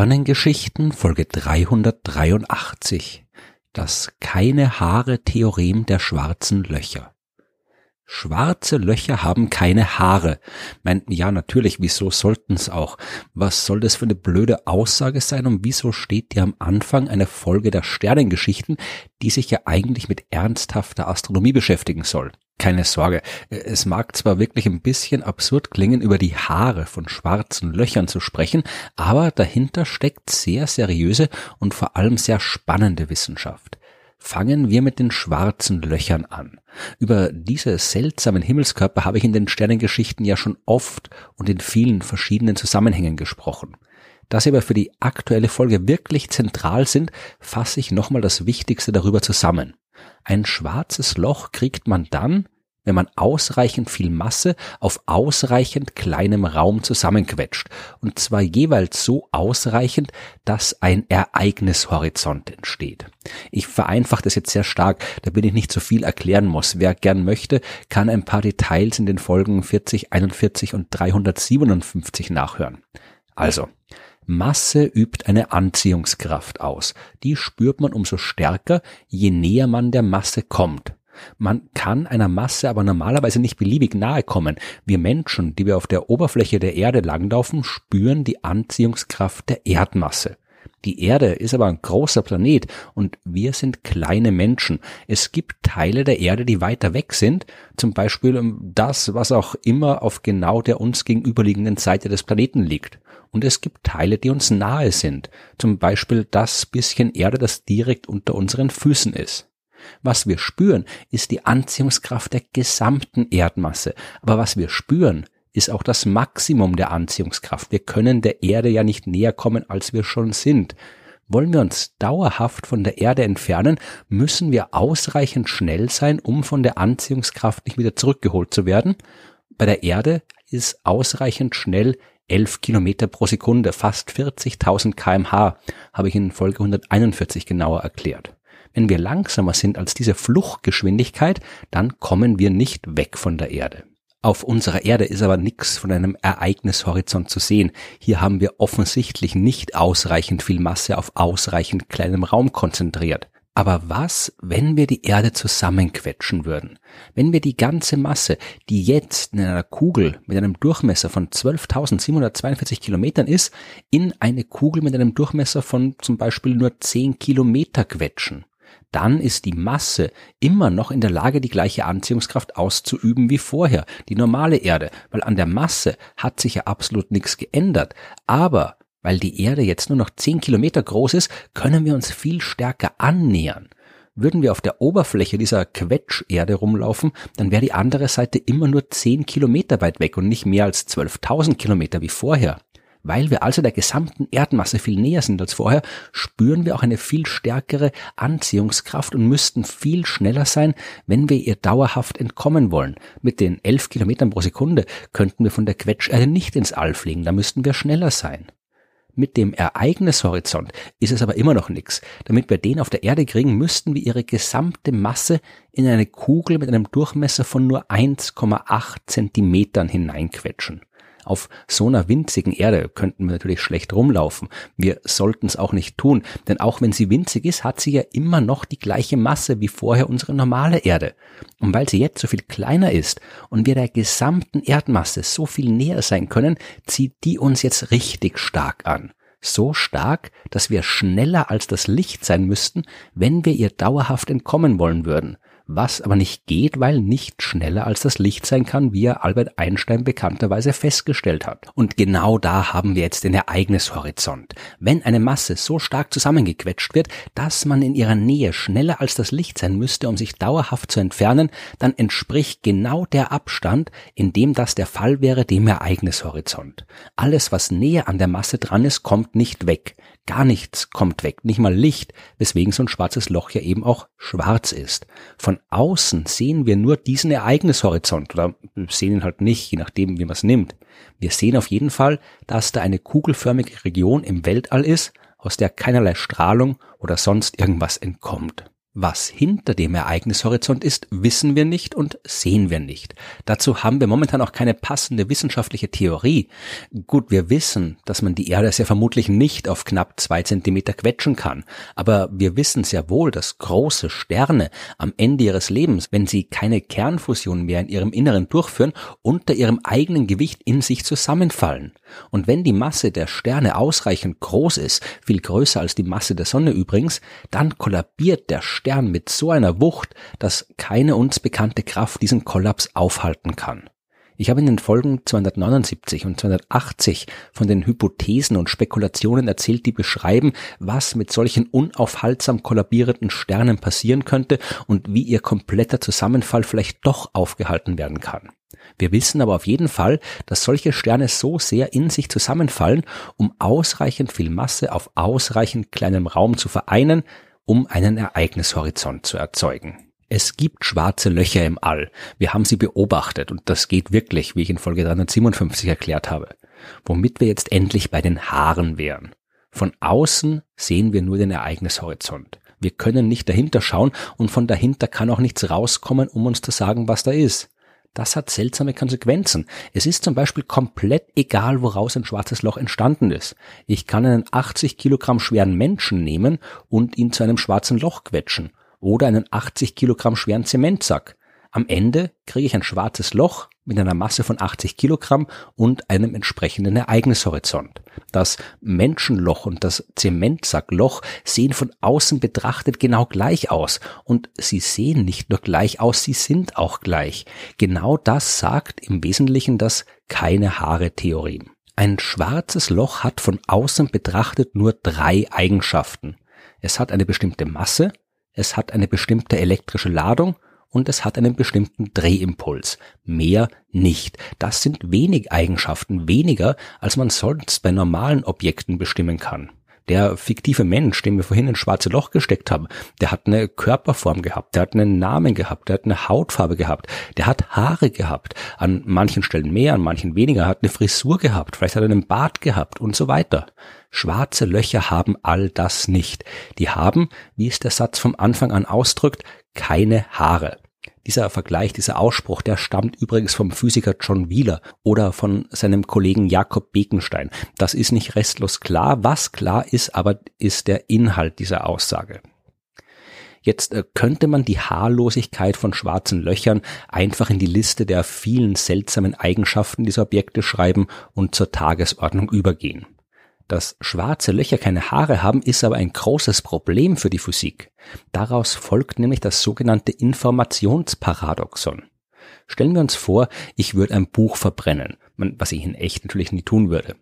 Sternengeschichten Folge 383 Das keine Haare Theorem der schwarzen Löcher Schwarze Löcher haben keine Haare. Meint, ja, natürlich, wieso sollten's auch? Was soll das für eine blöde Aussage sein und wieso steht die am Anfang einer Folge der Sternengeschichten, die sich ja eigentlich mit ernsthafter Astronomie beschäftigen soll? Keine Sorge, es mag zwar wirklich ein bisschen absurd klingen, über die Haare von schwarzen Löchern zu sprechen, aber dahinter steckt sehr seriöse und vor allem sehr spannende Wissenschaft. Fangen wir mit den schwarzen Löchern an. Über diese seltsamen Himmelskörper habe ich in den Sternengeschichten ja schon oft und in vielen verschiedenen Zusammenhängen gesprochen. Da sie aber für die aktuelle Folge wirklich zentral sind, fasse ich nochmal das Wichtigste darüber zusammen. Ein schwarzes Loch kriegt man dann, wenn man ausreichend viel Masse auf ausreichend kleinem Raum zusammenquetscht. Und zwar jeweils so ausreichend, dass ein Ereignishorizont entsteht. Ich vereinfache das jetzt sehr stark, damit ich nicht zu viel erklären muss. Wer gern möchte, kann ein paar Details in den Folgen 40, 41 und 357 nachhören. Also, Masse übt eine Anziehungskraft aus. Die spürt man umso stärker, je näher man der Masse kommt. Man kann einer Masse aber normalerweise nicht beliebig nahe kommen. Wir Menschen, die wir auf der Oberfläche der Erde langlaufen, spüren die Anziehungskraft der Erdmasse. Die Erde ist aber ein großer Planet und wir sind kleine Menschen. Es gibt Teile der Erde, die weiter weg sind, zum Beispiel das, was auch immer auf genau der uns gegenüberliegenden Seite des Planeten liegt. Und es gibt Teile, die uns nahe sind, zum Beispiel das bisschen Erde, das direkt unter unseren Füßen ist. Was wir spüren, ist die Anziehungskraft der gesamten Erdmasse. Aber was wir spüren, ist auch das Maximum der Anziehungskraft. Wir können der Erde ja nicht näher kommen, als wir schon sind. Wollen wir uns dauerhaft von der Erde entfernen, müssen wir ausreichend schnell sein, um von der Anziehungskraft nicht wieder zurückgeholt zu werden. Bei der Erde ist ausreichend schnell 11 Kilometer pro Sekunde, fast 40.000 kmh, habe ich in Folge 141 genauer erklärt. Wenn wir langsamer sind als diese Fluchtgeschwindigkeit, dann kommen wir nicht weg von der Erde. Auf unserer Erde ist aber nichts von einem Ereignishorizont zu sehen. Hier haben wir offensichtlich nicht ausreichend viel Masse auf ausreichend kleinem Raum konzentriert. Aber was, wenn wir die Erde zusammenquetschen würden? Wenn wir die ganze Masse, die jetzt in einer Kugel mit einem Durchmesser von 12.742 Kilometern ist, in eine Kugel mit einem Durchmesser von zum Beispiel nur 10 Kilometer quetschen? Dann ist die Masse immer noch in der Lage, die gleiche Anziehungskraft auszuüben wie vorher, die normale Erde, weil an der Masse hat sich ja absolut nichts geändert. Aber weil die Erde jetzt nur noch 10 Kilometer groß ist, können wir uns viel stärker annähern. Würden wir auf der Oberfläche dieser Quetscherde rumlaufen, dann wäre die andere Seite immer nur 10 Kilometer weit weg und nicht mehr als 12.000 Kilometer wie vorher. Weil wir also der gesamten Erdmasse viel näher sind als vorher, spüren wir auch eine viel stärkere Anziehungskraft und müssten viel schneller sein, wenn wir ihr dauerhaft entkommen wollen. Mit den 11 Kilometern pro Sekunde könnten wir von der Quetscherde nicht ins All fliegen, da müssten wir schneller sein. Mit dem Ereignishorizont ist es aber immer noch nichts. Damit wir den auf der Erde kriegen, müssten wir ihre gesamte Masse in eine Kugel mit einem Durchmesser von nur 1,8 Zentimetern hineinquetschen. Auf so einer winzigen Erde könnten wir natürlich schlecht rumlaufen. Wir sollten es auch nicht tun, denn auch wenn sie winzig ist, hat sie ja immer noch die gleiche Masse wie vorher unsere normale Erde. Und weil sie jetzt so viel kleiner ist und wir der gesamten Erdmasse so viel näher sein können, zieht die uns jetzt richtig stark an. So stark, dass wir schneller als das Licht sein müssten, wenn wir ihr dauerhaft entkommen wollen würden was aber nicht geht, weil nicht schneller als das Licht sein kann, wie er Albert Einstein bekannterweise festgestellt hat. Und genau da haben wir jetzt den Ereignishorizont. Wenn eine Masse so stark zusammengequetscht wird, dass man in ihrer Nähe schneller als das Licht sein müsste, um sich dauerhaft zu entfernen, dann entspricht genau der Abstand, in dem das der Fall wäre, dem Ereignishorizont. Alles, was näher an der Masse dran ist, kommt nicht weg. Gar nichts kommt weg, nicht mal Licht, weswegen so ein schwarzes Loch ja eben auch schwarz ist. Von außen sehen wir nur diesen Ereignishorizont oder sehen ihn halt nicht, je nachdem, wie man es nimmt. Wir sehen auf jeden Fall, dass da eine kugelförmige Region im Weltall ist, aus der keinerlei Strahlung oder sonst irgendwas entkommt. Was hinter dem Ereignishorizont ist, wissen wir nicht und sehen wir nicht. Dazu haben wir momentan auch keine passende wissenschaftliche Theorie. Gut, wir wissen, dass man die Erde sehr vermutlich nicht auf knapp zwei Zentimeter quetschen kann, aber wir wissen sehr wohl, dass große Sterne am Ende ihres Lebens, wenn sie keine Kernfusion mehr in ihrem Inneren durchführen, unter ihrem eigenen Gewicht in sich zusammenfallen. Und wenn die Masse der Sterne ausreichend groß ist, viel größer als die Masse der Sonne übrigens, dann kollabiert der Stern mit so einer Wucht, dass keine uns bekannte Kraft diesen Kollaps aufhalten kann. Ich habe in den Folgen 279 und 280 von den Hypothesen und Spekulationen erzählt, die beschreiben, was mit solchen unaufhaltsam kollabierenden Sternen passieren könnte und wie ihr kompletter Zusammenfall vielleicht doch aufgehalten werden kann. Wir wissen aber auf jeden Fall, dass solche Sterne so sehr in sich zusammenfallen, um ausreichend viel Masse auf ausreichend kleinem Raum zu vereinen, um einen Ereignishorizont zu erzeugen. Es gibt schwarze Löcher im All. Wir haben sie beobachtet und das geht wirklich, wie ich in Folge 357 erklärt habe. Womit wir jetzt endlich bei den Haaren wären. Von außen sehen wir nur den Ereignishorizont. Wir können nicht dahinter schauen und von dahinter kann auch nichts rauskommen, um uns zu sagen, was da ist. Das hat seltsame Konsequenzen. Es ist zum Beispiel komplett egal, woraus ein schwarzes Loch entstanden ist. Ich kann einen 80 Kilogramm schweren Menschen nehmen und ihn zu einem schwarzen Loch quetschen. Oder einen 80 Kilogramm schweren Zementsack. Am Ende kriege ich ein schwarzes Loch mit einer Masse von 80 Kilogramm und einem entsprechenden Ereignishorizont. Das Menschenloch und das Zementsackloch sehen von außen betrachtet genau gleich aus. Und sie sehen nicht nur gleich aus, sie sind auch gleich. Genau das sagt im Wesentlichen das Keine-Haare-Theorem. Ein schwarzes Loch hat von außen betrachtet nur drei Eigenschaften. Es hat eine bestimmte Masse, es hat eine bestimmte elektrische Ladung und es hat einen bestimmten Drehimpuls. Mehr nicht. Das sind wenig Eigenschaften, weniger als man sonst bei normalen Objekten bestimmen kann. Der fiktive Mensch, den wir vorhin ins schwarze Loch gesteckt haben, der hat eine Körperform gehabt, der hat einen Namen gehabt, der hat eine Hautfarbe gehabt, der hat Haare gehabt, an manchen Stellen mehr, an manchen weniger, hat eine Frisur gehabt, vielleicht hat er einen Bart gehabt und so weiter. Schwarze Löcher haben all das nicht. Die haben, wie es der Satz vom Anfang an ausdrückt, keine Haare. Dieser Vergleich, dieser Ausspruch, der stammt übrigens vom Physiker John Wheeler oder von seinem Kollegen Jakob Bekenstein. Das ist nicht restlos klar. Was klar ist, aber ist der Inhalt dieser Aussage. Jetzt äh, könnte man die Haarlosigkeit von schwarzen Löchern einfach in die Liste der vielen seltsamen Eigenschaften dieser Objekte schreiben und zur Tagesordnung übergehen. Dass schwarze Löcher keine Haare haben, ist aber ein großes Problem für die Physik. Daraus folgt nämlich das sogenannte Informationsparadoxon. Stellen wir uns vor, ich würde ein Buch verbrennen, was ich in echt natürlich nie tun würde.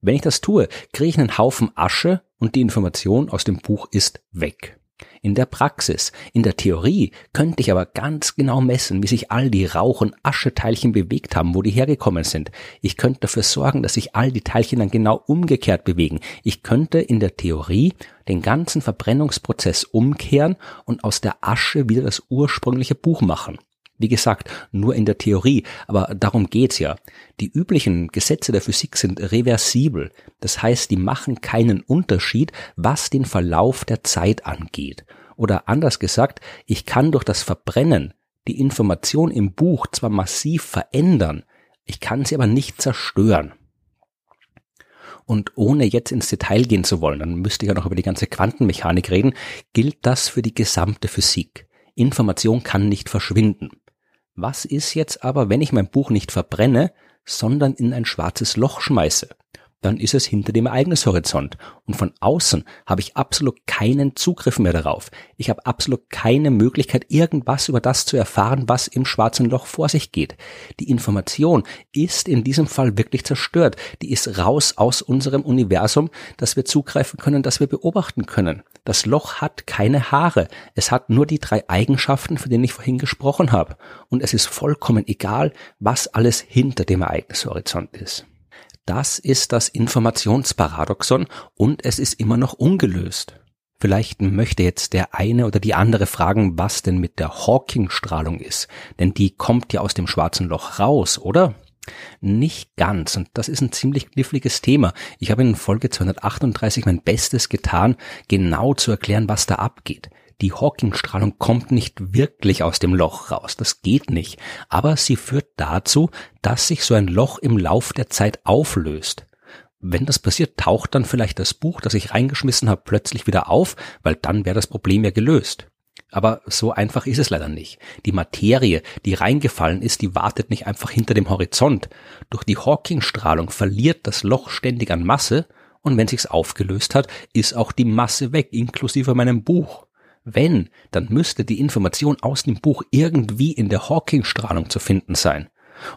Wenn ich das tue, kriege ich einen Haufen Asche und die Information aus dem Buch ist weg. In der Praxis, in der Theorie könnte ich aber ganz genau messen, wie sich all die Rauch- und Ascheteilchen bewegt haben, wo die hergekommen sind. Ich könnte dafür sorgen, dass sich all die Teilchen dann genau umgekehrt bewegen. Ich könnte in der Theorie den ganzen Verbrennungsprozess umkehren und aus der Asche wieder das ursprüngliche Buch machen. Wie gesagt, nur in der Theorie, aber darum geht's ja. Die üblichen Gesetze der Physik sind reversibel, das heißt, die machen keinen Unterschied, was den Verlauf der Zeit angeht. Oder anders gesagt, ich kann durch das Verbrennen die Information im Buch zwar massiv verändern, ich kann sie aber nicht zerstören. Und ohne jetzt ins Detail gehen zu wollen, dann müsste ich ja noch über die ganze Quantenmechanik reden, gilt das für die gesamte Physik. Information kann nicht verschwinden. Was ist jetzt aber, wenn ich mein Buch nicht verbrenne, sondern in ein schwarzes Loch schmeiße? Dann ist es hinter dem Ereignishorizont. Und von außen habe ich absolut keinen Zugriff mehr darauf. Ich habe absolut keine Möglichkeit, irgendwas über das zu erfahren, was im schwarzen Loch vor sich geht. Die Information ist in diesem Fall wirklich zerstört. Die ist raus aus unserem Universum, dass wir zugreifen können, dass wir beobachten können. Das Loch hat keine Haare. Es hat nur die drei Eigenschaften, von denen ich vorhin gesprochen habe. Und es ist vollkommen egal, was alles hinter dem Ereignishorizont ist. Das ist das Informationsparadoxon und es ist immer noch ungelöst. Vielleicht möchte jetzt der eine oder die andere fragen, was denn mit der Hawking-Strahlung ist, denn die kommt ja aus dem schwarzen Loch raus, oder? Nicht ganz, und das ist ein ziemlich kniffliges Thema. Ich habe in Folge 238 mein Bestes getan, genau zu erklären, was da abgeht. Die Hawking-Strahlung kommt nicht wirklich aus dem Loch raus, das geht nicht, aber sie führt dazu, dass sich so ein Loch im Lauf der Zeit auflöst. Wenn das passiert, taucht dann vielleicht das Buch, das ich reingeschmissen habe, plötzlich wieder auf, weil dann wäre das Problem ja gelöst. Aber so einfach ist es leider nicht. Die Materie, die reingefallen ist, die wartet nicht einfach hinter dem Horizont. Durch die Hawking-Strahlung verliert das Loch ständig an Masse und wenn sich's aufgelöst hat, ist auch die Masse weg, inklusive meinem Buch. Wenn, dann müsste die Information aus dem Buch irgendwie in der Hawking-Strahlung zu finden sein.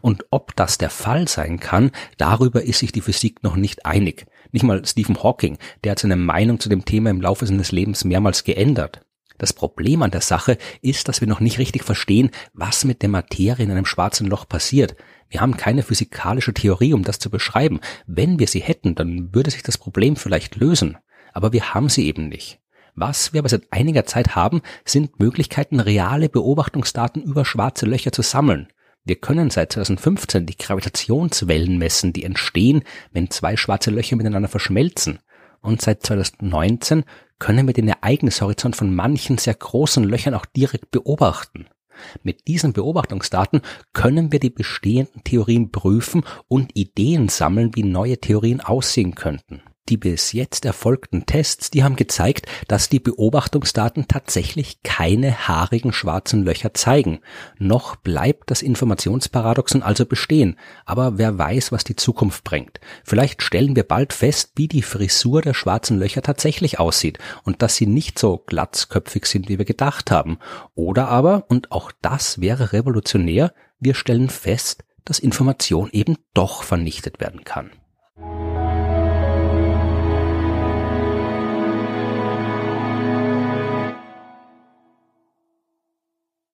Und ob das der Fall sein kann, darüber ist sich die Physik noch nicht einig. Nicht mal Stephen Hawking, der hat seine Meinung zu dem Thema im Laufe seines Lebens mehrmals geändert. Das Problem an der Sache ist, dass wir noch nicht richtig verstehen, was mit der Materie in einem schwarzen Loch passiert. Wir haben keine physikalische Theorie, um das zu beschreiben. Wenn wir sie hätten, dann würde sich das Problem vielleicht lösen. Aber wir haben sie eben nicht. Was wir aber seit einiger Zeit haben, sind Möglichkeiten, reale Beobachtungsdaten über schwarze Löcher zu sammeln. Wir können seit 2015 die Gravitationswellen messen, die entstehen, wenn zwei schwarze Löcher miteinander verschmelzen. Und seit 2019 können wir den Ereignishorizont von manchen sehr großen Löchern auch direkt beobachten. Mit diesen Beobachtungsdaten können wir die bestehenden Theorien prüfen und Ideen sammeln, wie neue Theorien aussehen könnten. Die bis jetzt erfolgten Tests, die haben gezeigt, dass die Beobachtungsdaten tatsächlich keine haarigen schwarzen Löcher zeigen. Noch bleibt das Informationsparadoxon also bestehen, aber wer weiß, was die Zukunft bringt. Vielleicht stellen wir bald fest, wie die Frisur der schwarzen Löcher tatsächlich aussieht und dass sie nicht so glatzköpfig sind, wie wir gedacht haben. Oder aber, und auch das wäre revolutionär, wir stellen fest, dass Information eben doch vernichtet werden kann.